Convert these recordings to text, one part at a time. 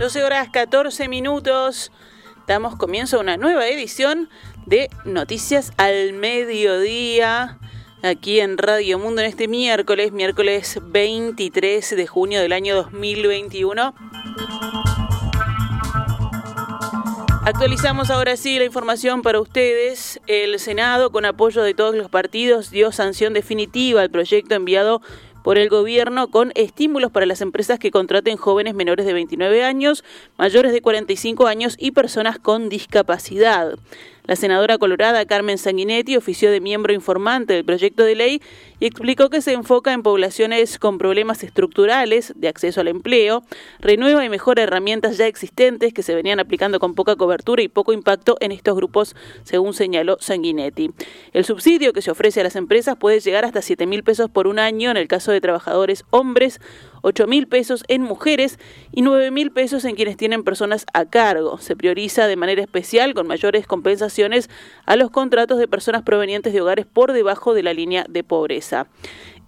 12 horas 14 minutos. Damos comienzo a una nueva edición de Noticias al Mediodía. Aquí en Radio Mundo en este miércoles, miércoles 23 de junio del año 2021. Actualizamos ahora sí la información para ustedes. El Senado, con apoyo de todos los partidos, dio sanción definitiva al proyecto enviado por el gobierno con estímulos para las empresas que contraten jóvenes menores de 29 años, mayores de 45 años y personas con discapacidad. La senadora colorada Carmen Sanguinetti ofició de miembro informante del proyecto de ley y explicó que se enfoca en poblaciones con problemas estructurales de acceso al empleo, renueva y mejora herramientas ya existentes que se venían aplicando con poca cobertura y poco impacto en estos grupos, según señaló Sanguinetti. El subsidio que se ofrece a las empresas puede llegar hasta 7 mil pesos por un año en el caso de trabajadores hombres 8 mil pesos en mujeres y 9 mil pesos en quienes tienen personas a cargo. Se prioriza de manera especial con mayores compensaciones a los contratos de personas provenientes de hogares por debajo de la línea de pobreza.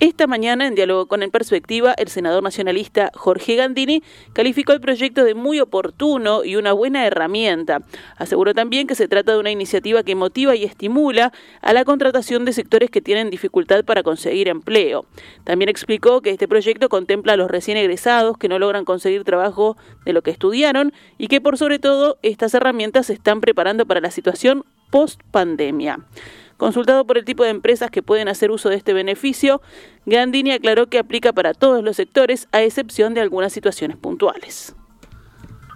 Esta mañana, en diálogo con En Perspectiva, el senador nacionalista Jorge Gandini calificó el proyecto de muy oportuno y una buena herramienta. Aseguró también que se trata de una iniciativa que motiva y estimula a la contratación de sectores que tienen dificultad para conseguir empleo. También explicó que este proyecto contempla a los recién egresados que no logran conseguir trabajo de lo que estudiaron y que por sobre todo estas herramientas se están preparando para la situación post pandemia. Consultado por el tipo de empresas que pueden hacer uso de este beneficio, Gandini aclaró que aplica para todos los sectores, a excepción de algunas situaciones puntuales.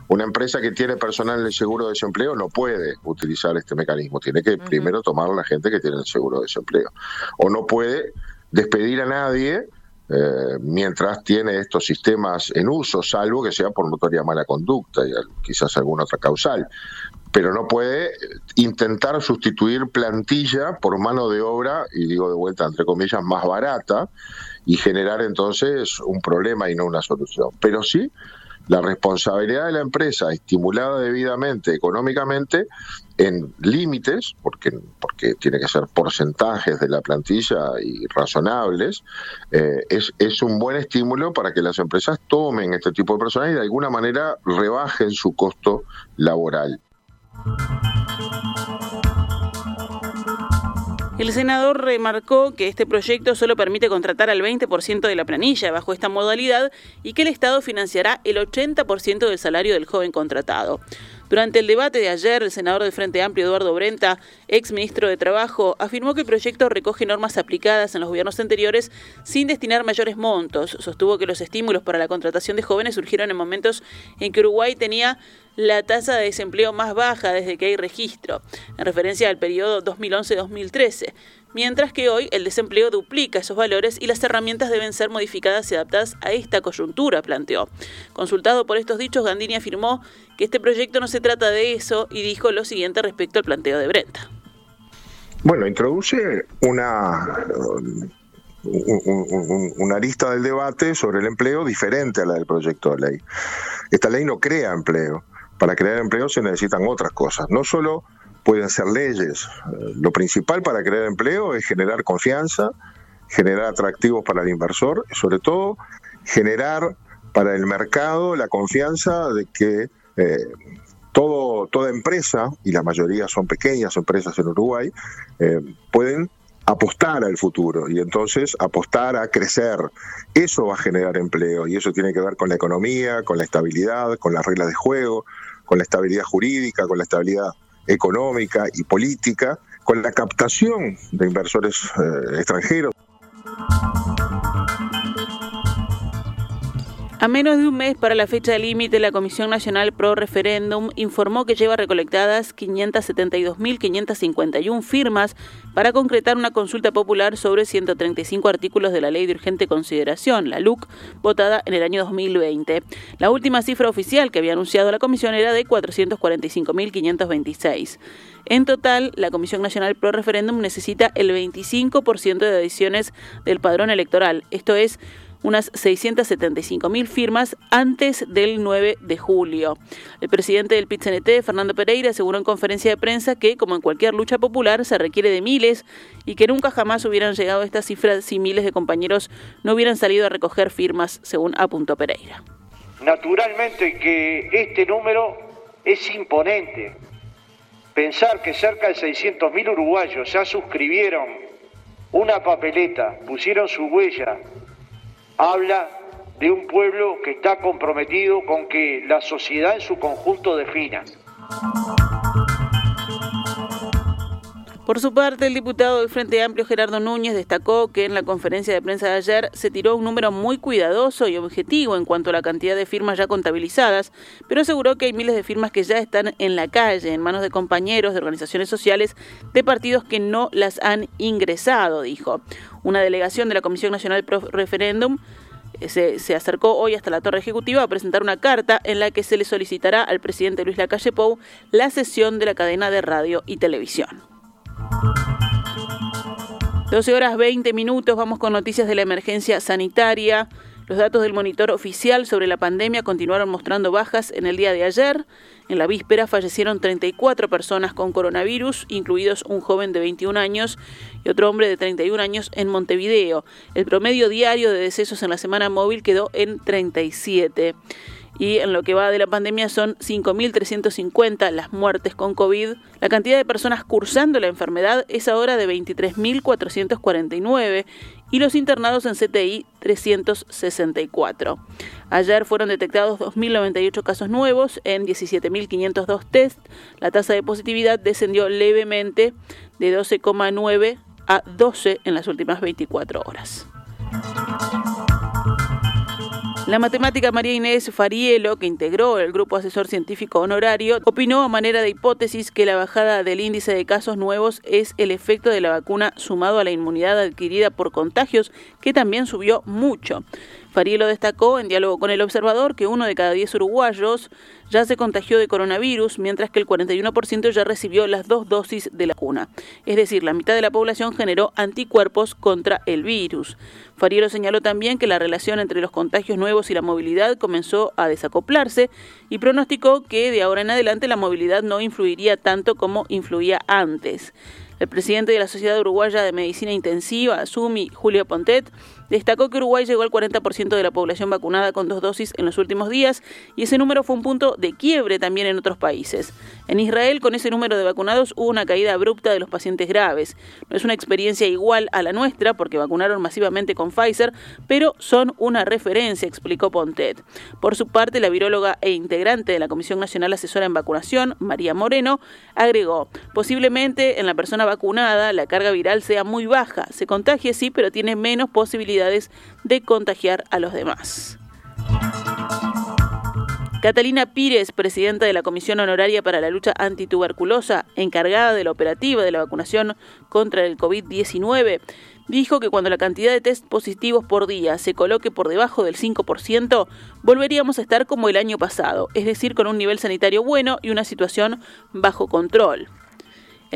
Una empresa que tiene personal en el seguro de desempleo no puede utilizar este mecanismo. Tiene que primero tomar a la gente que tiene el seguro de desempleo. O no puede despedir a nadie eh, mientras tiene estos sistemas en uso, salvo que sea por notoria mala conducta y quizás alguna otra causal pero no puede intentar sustituir plantilla por mano de obra, y digo de vuelta entre comillas, más barata, y generar entonces un problema y no una solución. Pero sí, la responsabilidad de la empresa, estimulada debidamente económicamente, en límites, porque, porque tiene que ser porcentajes de la plantilla y razonables, eh, es, es un buen estímulo para que las empresas tomen este tipo de personas y de alguna manera rebajen su costo laboral. El senador remarcó que este proyecto solo permite contratar al 20% de la planilla bajo esta modalidad y que el Estado financiará el 80% del salario del joven contratado. Durante el debate de ayer, el senador del Frente Amplio, Eduardo Brenta, ex ministro de Trabajo, afirmó que el proyecto recoge normas aplicadas en los gobiernos anteriores sin destinar mayores montos. Sostuvo que los estímulos para la contratación de jóvenes surgieron en momentos en que Uruguay tenía la tasa de desempleo más baja desde que hay registro, en referencia al periodo 2011-2013 mientras que hoy el desempleo duplica esos valores y las herramientas deben ser modificadas y adaptadas a esta coyuntura, planteó. Consultado por estos dichos, Gandini afirmó que este proyecto no se trata de eso y dijo lo siguiente respecto al planteo de Brenta. Bueno, introduce una, una arista del debate sobre el empleo diferente a la del proyecto de ley. Esta ley no crea empleo. Para crear empleo se necesitan otras cosas, no solo pueden ser leyes. Lo principal para crear empleo es generar confianza, generar atractivos para el inversor, sobre todo generar para el mercado la confianza de que eh, todo, toda empresa, y la mayoría son pequeñas empresas en Uruguay, eh, pueden apostar al futuro y entonces apostar a crecer. Eso va a generar empleo y eso tiene que ver con la economía, con la estabilidad, con las reglas de juego, con la estabilidad jurídica, con la estabilidad económica y política, con la captación de inversores eh, extranjeros. A menos de un mes para la fecha límite, la Comisión Nacional Pro Referéndum informó que lleva recolectadas 572.551 firmas para concretar una consulta popular sobre 135 artículos de la Ley de Urgente Consideración, la LUC, votada en el año 2020. La última cifra oficial que había anunciado la Comisión era de 445.526. En total, la Comisión Nacional Pro Referéndum necesita el 25% de adiciones del padrón electoral, esto es unas 675 mil firmas antes del 9 de julio. El presidente del pit Fernando Pereira, aseguró en conferencia de prensa que, como en cualquier lucha popular, se requiere de miles y que nunca jamás hubieran llegado a estas cifras si miles de compañeros no hubieran salido a recoger firmas, según apuntó Pereira. Naturalmente que este número es imponente. Pensar que cerca de 600.000 uruguayos ya suscribieron una papeleta, pusieron su huella, habla de un pueblo que está comprometido con que la sociedad en su conjunto defina. Por su parte, el diputado del Frente Amplio Gerardo Núñez destacó que en la conferencia de prensa de ayer se tiró un número muy cuidadoso y objetivo en cuanto a la cantidad de firmas ya contabilizadas, pero aseguró que hay miles de firmas que ya están en la calle, en manos de compañeros de organizaciones sociales de partidos que no las han ingresado, dijo. Una delegación de la Comisión Nacional Pro Referéndum eh, se, se, acercó hoy hasta la Torre Ejecutiva a presentar una carta en la que se le solicitará al presidente Luis Lacalle Pou la cesión de la cadena de radio y televisión. 12 horas 20 minutos, vamos con noticias de la emergencia sanitaria. Los datos del monitor oficial sobre la pandemia continuaron mostrando bajas en el día de ayer. En la víspera fallecieron 34 personas con coronavirus, incluidos un joven de 21 años y otro hombre de 31 años en Montevideo. El promedio diario de decesos en la semana móvil quedó en 37 y en lo que va de la pandemia son 5.350 las muertes con COVID. La cantidad de personas cursando la enfermedad es ahora de 23.449 y los internados en CTI 364. Ayer fueron detectados 2.098 casos nuevos en 17.502 test. La tasa de positividad descendió levemente de 12,9 a 12 en las últimas 24 horas. La matemática María Inés Farielo, que integró el grupo asesor científico honorario, opinó a manera de hipótesis que la bajada del índice de casos nuevos es el efecto de la vacuna sumado a la inmunidad adquirida por contagios, que también subió mucho. Farielo destacó en diálogo con el observador que uno de cada diez uruguayos ya se contagió de coronavirus, mientras que el 41% ya recibió las dos dosis de la vacuna. Es decir, la mitad de la población generó anticuerpos contra el virus. Farielo señaló también que la relación entre los contagios nuevos y la movilidad comenzó a desacoplarse y pronosticó que de ahora en adelante la movilidad no influiría tanto como influía antes. El presidente de la Sociedad Uruguaya de Medicina Intensiva, SUMI, Julio Pontet, destacó que Uruguay llegó al 40% de la población vacunada con dos dosis en los últimos días y ese número fue un punto de quiebre también en otros países. En Israel, con ese número de vacunados, hubo una caída abrupta de los pacientes graves. No es una experiencia igual a la nuestra porque vacunaron masivamente con Pfizer, pero son una referencia, explicó Pontet. Por su parte, la viróloga e integrante de la Comisión Nacional Asesora en Vacunación, María Moreno, agregó, posiblemente en la persona vacunada la carga viral sea muy baja, se contagie sí, pero tiene menos posibilidades de contagiar a los demás. Catalina Pires, presidenta de la Comisión Honoraria para la Lucha Antituberculosa, encargada de la operativa de la vacunación contra el COVID-19, dijo que cuando la cantidad de test positivos por día se coloque por debajo del 5%, volveríamos a estar como el año pasado, es decir, con un nivel sanitario bueno y una situación bajo control.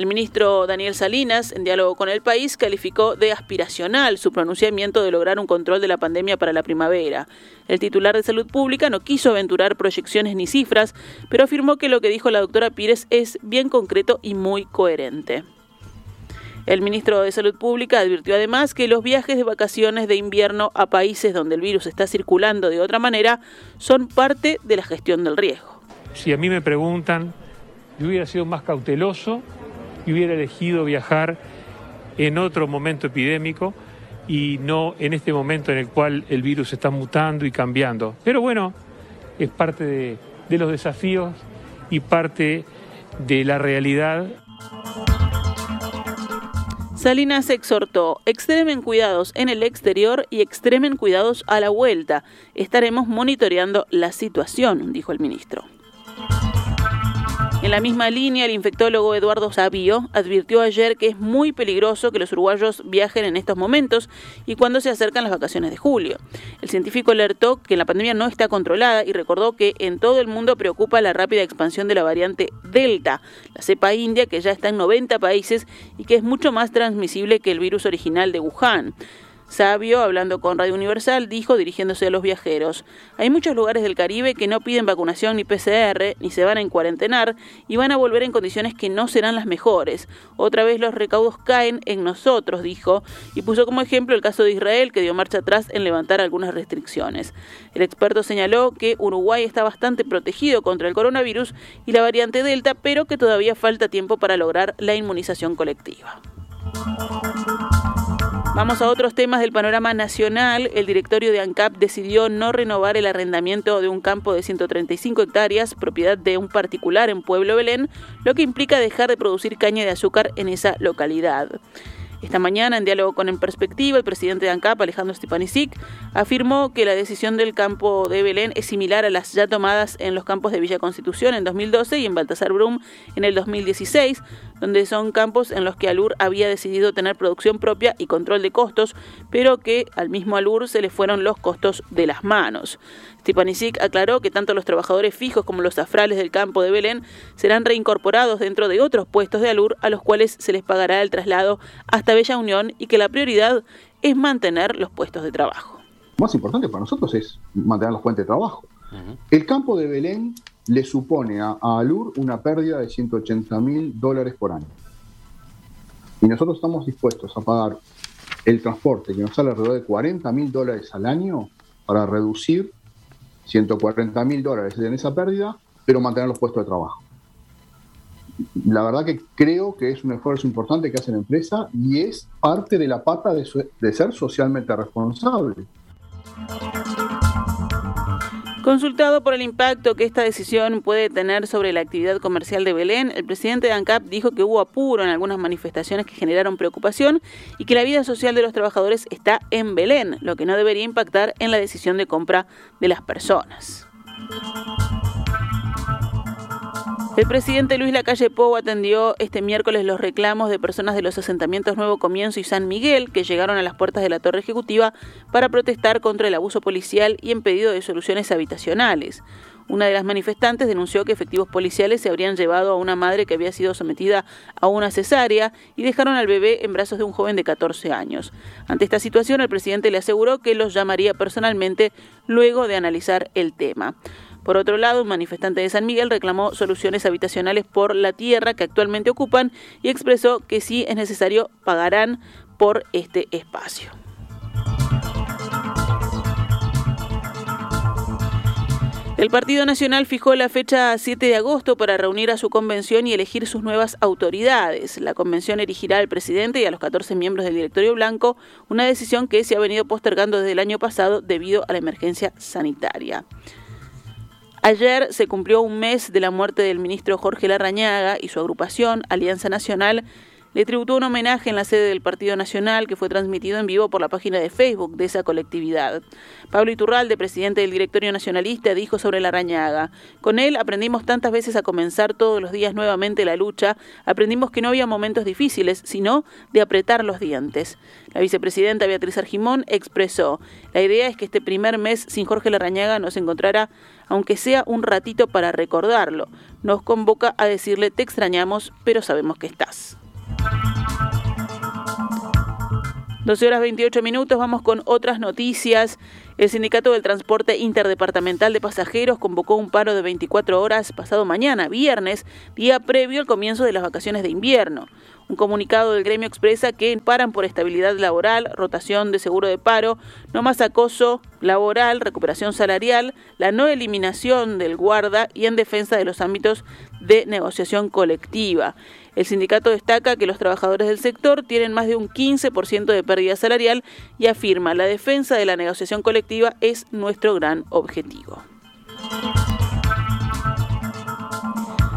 El ministro Daniel Salinas, en diálogo con el país, calificó de aspiracional su pronunciamiento de lograr un control de la pandemia para la primavera. El titular de Salud Pública no quiso aventurar proyecciones ni cifras, pero afirmó que lo que dijo la doctora Pires es bien concreto y muy coherente. El ministro de Salud Pública advirtió además que los viajes de vacaciones de invierno a países donde el virus está circulando de otra manera son parte de la gestión del riesgo. Si a mí me preguntan, yo hubiera sido más cauteloso y hubiera elegido viajar en otro momento epidémico y no en este momento en el cual el virus está mutando y cambiando. Pero bueno, es parte de, los desafíos y parte de la realidad. Salinas exhortó, extremen cuidados en el exterior y extremen cuidados a la vuelta. Estaremos monitoreando la situación, dijo el ministro. En la misma línea, el infectólogo Eduardo Sabio advirtió ayer que es muy peligroso que los uruguayos viajen en estos momentos y cuando se acercan las vacaciones de julio. El científico alertó que la pandemia no está controlada y recordó que en todo el mundo preocupa la rápida expansión de la variante Delta, la cepa india que ya está en 90 países y que es mucho más transmisible que el virus original de Wuhan. Sabio, hablando con Radio Universal, dijo, dirigiéndose a los viajeros, hay muchos lugares del Caribe que no piden vacunación ni PCR, ni se van a cuarentenar, y van a volver en condiciones que no serán las mejores. Otra vez los recaudos caen en nosotros, dijo, y puso como ejemplo el caso de Israel, que dio marcha atrás en levantar algunas restricciones. El experto señaló que Uruguay está bastante protegido contra el coronavirus y la variante Delta, pero que todavía falta tiempo para lograr la inmunización colectiva. Vamos a otros temas del panorama nacional. El directorio de ANCAP decidió no renovar el arrendamiento de un campo de 135 hectáreas, propiedad de un particular en Pueblo Belén, lo que implica dejar de producir caña de azúcar en esa localidad. Esta mañana, en diálogo con En Perspectiva, el presidente de ANCAP, Alejandro Stepanisic, afirmó que la decisión del campo de Belén es similar a las ya tomadas en los campos de Villa Constitución en 2012 y en Baltasar Brum en el 2016, donde son campos en los que Alur había decidido tener producción propia y control de costos, pero que al mismo Alur se le fueron los costos de las manos. Stipanisic aclaró que tanto los trabajadores fijos como los afrales del campo de Belén serán reincorporados dentro de otros puestos de Alur a los cuales se les pagará el traslado hasta Bella Unión y que la prioridad es mantener los puestos de trabajo. Lo más importante para nosotros es mantener los puentes de trabajo. El campo de Belén le supone a, Alur una pérdida de 180 mil dólares por año. Y nosotros estamos dispuestos a pagar el transporte que nos sale alrededor de 40 mil dólares al año para reducir 140 mil dólares en esa pérdida, pero mantener los puestos de trabajo. La verdad que creo que es un esfuerzo importante que hace la empresa y es parte de la pata de, ser socialmente responsable. Consultado por el impacto que esta decisión puede tener sobre la actividad comercial de Belén, el presidente de ANCAP dijo que hubo apuro en algunas manifestaciones que generaron preocupación y que la vida social de los trabajadores está en Belén, lo que no debería impactar en la decisión de compra de las personas. El presidente Luis Lacalle Pou atendió este miércoles los reclamos de personas de los asentamientos Nuevo Comienzo y San Miguel que llegaron a las puertas de la Torre Ejecutiva para protestar contra el abuso policial y en pedido de soluciones habitacionales. Una de las manifestantes denunció que efectivos policiales se habrían llevado a una madre que había sido sometida a una cesárea y dejaron al bebé en brazos de un joven de 14 años. Ante esta situación, el presidente le aseguró que los llamaría personalmente luego de analizar el tema. Por otro lado, un manifestante de San Miguel reclamó soluciones habitacionales por la tierra que actualmente ocupan y expresó que si es necesario pagarán por este espacio. El Partido Nacional fijó la fecha 7 de agosto para reunir a su convención y elegir sus nuevas autoridades. La convención elegirá al presidente y a los 14 miembros del directorio blanco, una decisión que se ha venido postergando desde el año pasado debido a la emergencia sanitaria. Ayer se cumplió un mes de la muerte del ministro Jorge Larrañaga y su agrupación, Alianza Nacional, le tributó un homenaje en la sede del Partido Nacional que fue transmitido en vivo por la página de Facebook de esa colectividad. Pablo Iturralde, presidente del Directorio Nacionalista, dijo sobre la rañaga, con él aprendimos tantas veces a comenzar todos los días nuevamente la lucha, aprendimos que no había momentos difíciles, sino de apretar los dientes. La vicepresidenta Beatriz Argimón expresó, la idea es que este primer mes sin Jorge Larrañaga nos encontrará, aunque sea un ratito para recordarlo. Nos convoca a decirle te extrañamos, pero sabemos que estás. 12 horas 28 minutos, vamos con otras noticias. El Sindicato del Transporte Interdepartamental de Pasajeros convocó un paro de 24 horas pasado mañana, viernes, día previo al comienzo de las vacaciones de invierno. Un comunicado del gremio expresa que paran por estabilidad laboral, rotación de seguro de paro, no más acoso laboral, recuperación salarial, la no eliminación del guarda y en defensa de los ámbitos de negociación colectiva. El sindicato destaca que los trabajadores del sector tienen más de un 15% de pérdida salarial y afirma la defensa de la negociación colectiva es nuestro gran objetivo.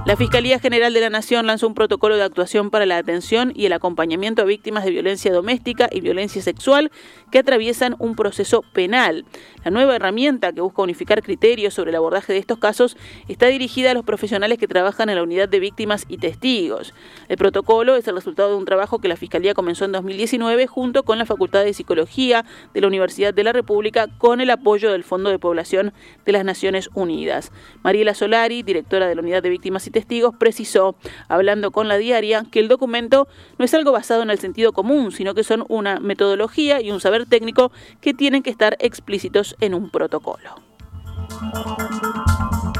La Fiscalía General de la Nación lanzó un protocolo de actuación para la atención y el acompañamiento a víctimas de violencia doméstica y violencia sexual que atraviesan un proceso penal. La nueva herramienta que busca unificar criterios sobre el abordaje de estos casos está dirigida a los profesionales que trabajan en la unidad de víctimas y testigos. El protocolo es el resultado de un trabajo que la Fiscalía comenzó en 2019 junto con la Facultad de Psicología de la Universidad de la República con el apoyo del Fondo de Población de las Naciones Unidas. Mariela Solari, directora de la unidad de víctimas y testigos, precisó, hablando con la diaria, que el documento no es algo basado en el sentido común, sino que son una metodología y un saber técnico que tienen que estar explícitos en un protocolo.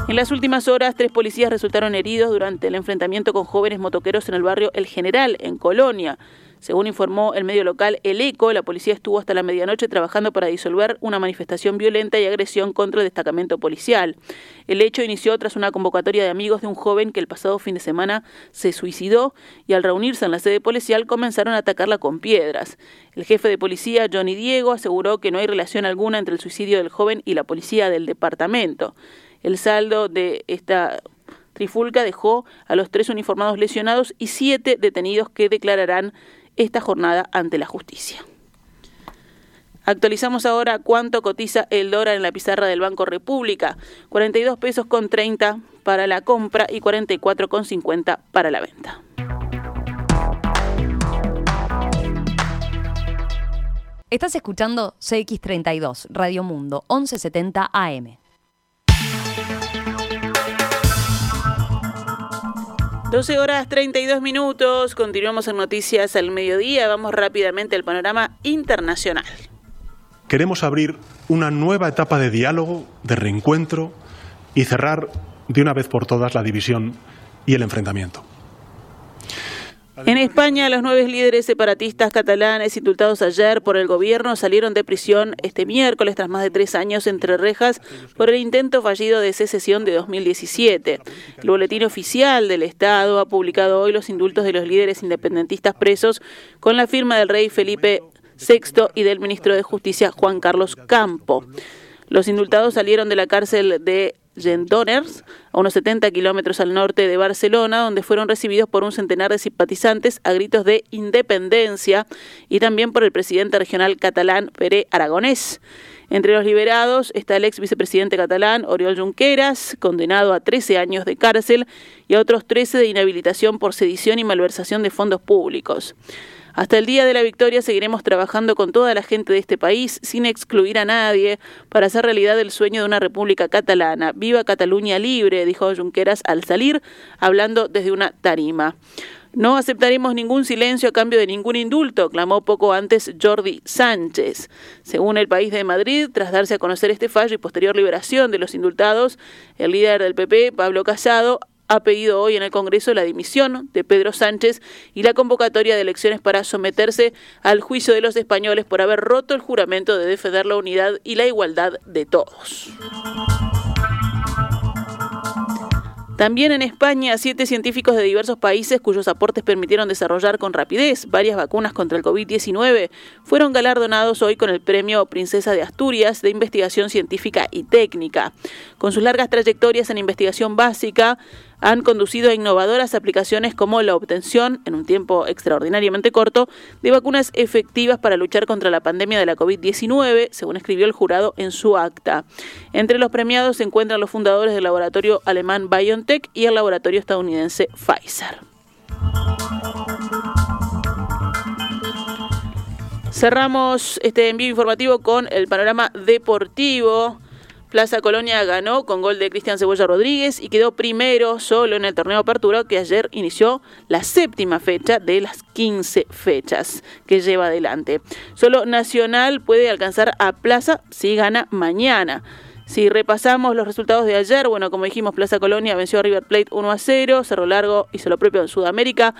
En las últimas horas, tres policías resultaron heridos durante el enfrentamiento con jóvenes motoqueros en el barrio El General, en Colonia. Según informó el medio local El Eco, la policía estuvo hasta la medianoche trabajando para disolver una manifestación violenta y agresión contra el destacamento policial. El hecho inició tras una convocatoria de amigos de un joven que el pasado fin de semana se suicidó y al reunirse en la sede policial comenzaron a atacarla con piedras. El jefe de policía, Johnny Diego, aseguró que no hay relación alguna entre el suicidio del joven y la policía del departamento. El saldo de esta trifulca dejó a los tres uniformados lesionados y siete detenidos que declararán esta jornada ante la justicia. Actualizamos ahora cuánto cotiza el dólar en la pizarra del Banco República. 42 pesos con 30 para la compra y 44 con 50 para la venta. Estás escuchando CX32, Radio Mundo, 1170 AM. 12 horas 32 minutos, continuamos en Noticias al Mediodía, vamos rápidamente al panorama internacional. Queremos abrir una nueva etapa de diálogo, de reencuentro y cerrar de una vez por todas la división y el enfrentamiento. En España, los nueve líderes separatistas catalanes indultados ayer por el gobierno salieron de prisión este miércoles tras más de tres años entre rejas por el intento fallido de secesión de 2017. El boletín oficial del Estado ha publicado hoy los indultos de los líderes independentistas presos con la firma del rey Felipe VI y del ministro de Justicia Juan Carlos Campo. Los indultados salieron de la cárcel de Gendoners, a unos 70 kilómetros al norte de Barcelona, donde fueron recibidos por un centenar de simpatizantes a gritos de independencia y también por el presidente regional catalán Pere Aragonés. Entre los liberados está el ex vicepresidente catalán Oriol Junqueras, condenado a 13 años de cárcel, y a otros 13 de inhabilitación por sedición y malversación de fondos públicos. Hasta el día de la victoria seguiremos trabajando con toda la gente de este país, sin excluir a nadie, para hacer realidad el sueño de una república catalana. Viva Cataluña libre, dijo Junqueras al salir, hablando desde una tarima. No aceptaremos ningún silencio a cambio de ningún indulto, clamó poco antes Jordi Sánchez. Según el país de Madrid, tras darse a conocer este fallo y posterior liberación de los indultados, el líder del PP, Pablo Casado, ha pedido hoy en el Congreso la dimisión de Pedro Sánchez y la convocatoria de elecciones para someterse al juicio de los españoles por haber roto el juramento de defender la unidad y la igualdad de todos. También en España, siete científicos de diversos países cuyos aportes permitieron desarrollar con rapidez varias vacunas contra el COVID-19 fueron galardonados hoy con el Premio Princesa de Asturias de Investigación Científica y Técnica. Con sus largas trayectorias en investigación básica, han conducido a innovadoras aplicaciones como la obtención, en un tiempo extraordinariamente corto, de vacunas efectivas para luchar contra la pandemia de la COVID-19, según escribió el jurado en su acta. Entre los premiados se encuentran los fundadores del laboratorio alemán BioNTech y el laboratorio estadounidense Pfizer. Cerramos este envío informativo con el panorama deportivo. Plaza Colonia ganó con gol de Cristian Cebolla Rodríguez y quedó primero solo en el torneo Apertura que ayer inició la séptima fecha de las 15 fechas que lleva adelante. Solo Nacional puede alcanzar a Plaza si gana mañana. Si repasamos los resultados de ayer, bueno, como dijimos, Plaza Colonia venció a River Plate 1 a 0, Cerro Largo hizo lo propio en Sudamérica.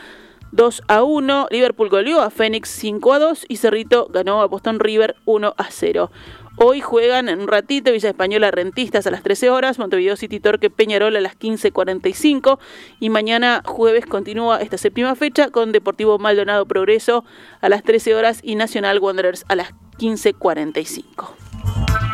2 a 1, Liverpool goleó a Fénix 5 a 2 y Cerrito ganó a Boston River 1 a 0. Hoy juegan en un ratito Villa Española Rentistas a las 13 horas, Montevideo City Torque Peñarol a las 15.45 y mañana jueves continúa esta séptima fecha con Deportivo Maldonado Progreso a las 13 horas y Nacional Wanderers a las 15.45.